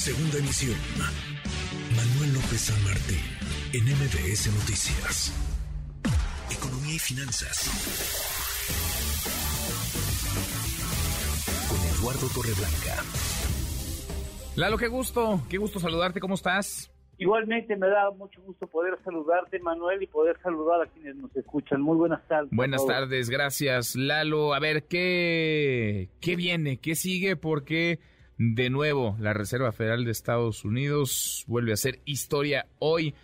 Segunda emisión. Manuel López San Martín, en MBS Noticias. Economía y finanzas. Con Eduardo Torreblanca. Lalo, qué gusto, qué gusto saludarte, ¿cómo estás? Igualmente me da mucho gusto poder saludarte, Manuel, y poder saludar a quienes nos escuchan. Muy buenas tardes. Buenas tardes, gracias, Lalo. A ver, ¿qué, qué viene? ¿Qué sigue? Porque de nuevo la Reserva Federal de Estados Unidos vuelve a hacer historia hoy,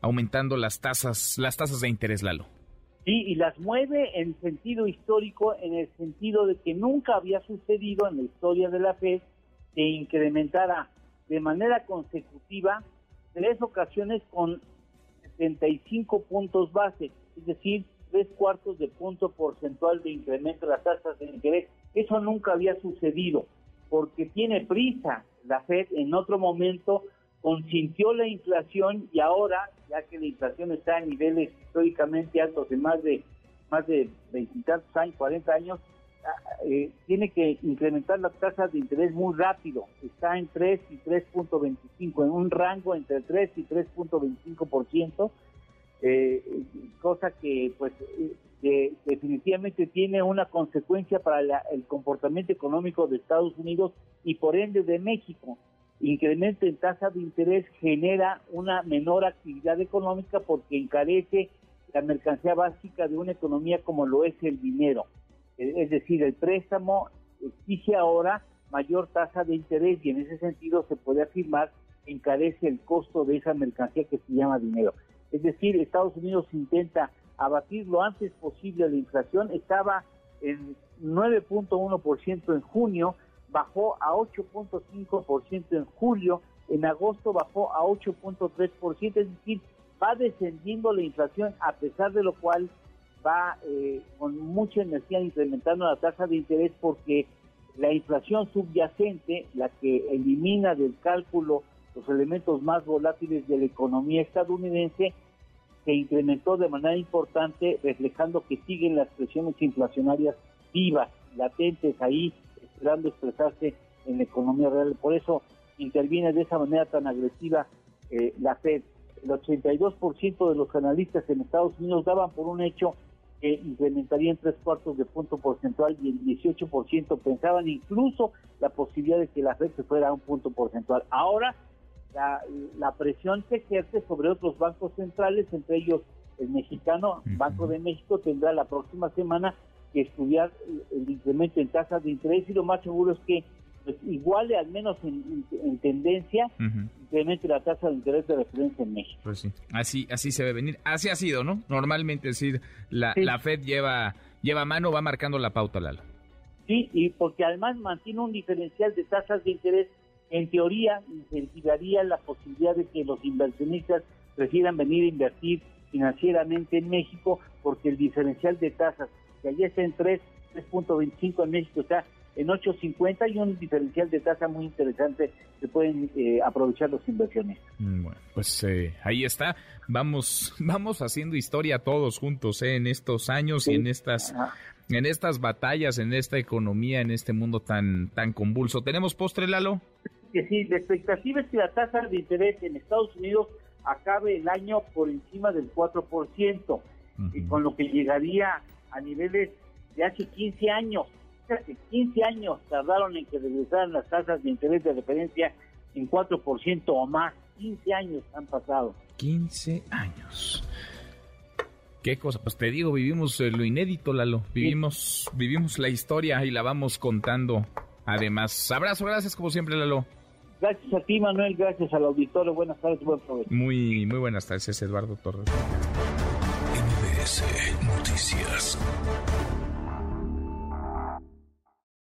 aumentando las tasas, las tasas de interés, Lalo. Sí, y las mueve en sentido histórico, en el sentido de que nunca había sucedido en la historia de la Fed que incrementara de manera consecutiva tres ocasiones con 75 puntos base, es decir, tres cuartos de punto porcentual de incremento de las tasas de interés. Eso nunca había sucedido, porque tiene prisa. La Fed en otro momento consintió la inflación y ahora, ya que la inflación está a niveles históricamente altos de más de más de veintitantos años, 40 años, eh, tiene que incrementar las tasas de interés muy rápido. Está en 3 y 3.25, en un rango entre 3 y 3.25%, eh, cosa que pues definitivamente tiene una consecuencia para el comportamiento económico de Estados Unidos y por ende de México. Incremento en tasa de interés genera una menor actividad económica porque encarece la mercancía básica de una economía como lo es el dinero. Eh, es decir, el préstamo exige ahora mayor tasa de interés y en ese sentido se puede afirmar que encarece el costo de esa mercancía que se llama dinero. Es decir, Estados Unidos intenta abatir lo antes posible la inflación, estaba en 9.1% en junio, bajó a 8.5% en julio, en agosto bajó a 8.3%, es decir, va descendiendo la inflación a pesar de lo cual va eh, con mucha energía incrementando la tasa de interés porque la inflación subyacente, la que elimina del cálculo los elementos más volátiles de la economía estadounidense, se incrementó de manera importante, reflejando que siguen las presiones inflacionarias vivas, latentes ahí, esperando expresarse en la economía real. Por eso interviene de esa manera tan agresiva eh, la Fed. El 82% de los analistas en Estados Unidos daban por un hecho que incrementaría en tres cuartos de punto porcentual y el 18% pensaban incluso la posibilidad de que la Fed se fuera a un punto porcentual. Ahora la, la presión se ejerce sobre otros bancos centrales, entre ellos el mexicano, Banco de México, tendrá la próxima semana que estudiar el incremento en tasas de interés y lo más seguro es que pues, iguale al menos en, tendencia, incremente la tasa de interés de referencia en México. Pues sí, así, así se debe venir. Así ha sido, ¿no? Normalmente, es decir, la, la Fed lleva, lleva mano, va marcando la pauta, Lalo. Sí, y porque además mantiene un diferencial de tasas de interés, en teoría incentivaría la posibilidad de que los inversionistas prefieran venir a invertir financieramente en México, porque el diferencial de tasas, que allí está en 3, 3.25 en México, está en 8.50 y un diferencial de tasa muy interesante que pueden eh, aprovechar los inversionistas. Mm, bueno, pues eh, ahí está. Vamos, vamos haciendo historia todos juntos eh, en estos años y en estas, en estas batallas, en esta economía, en este mundo tan, tan convulso. ¿Tenemos postre, Lalo? Que sí, la expectativa es que la tasa de interés en Estados Unidos acabe el año por encima del 4%, y con lo que llegaría a niveles de hace 15 años. 15 años tardaron en que regresaran las tasas de interés de referencia en 4% o más. 15 años han pasado. 15 años. Qué cosa, pues te digo, vivimos eh, lo inédito, Lalo. Vivimos, vivimos la historia y la vamos contando. Además, abrazo, gracias como siempre, Lalo. Gracias a ti, Manuel, gracias al auditorio. Buenas tardes, buen provecho. Muy, muy buenas tardes, Eduardo Torres. MBS Noticias.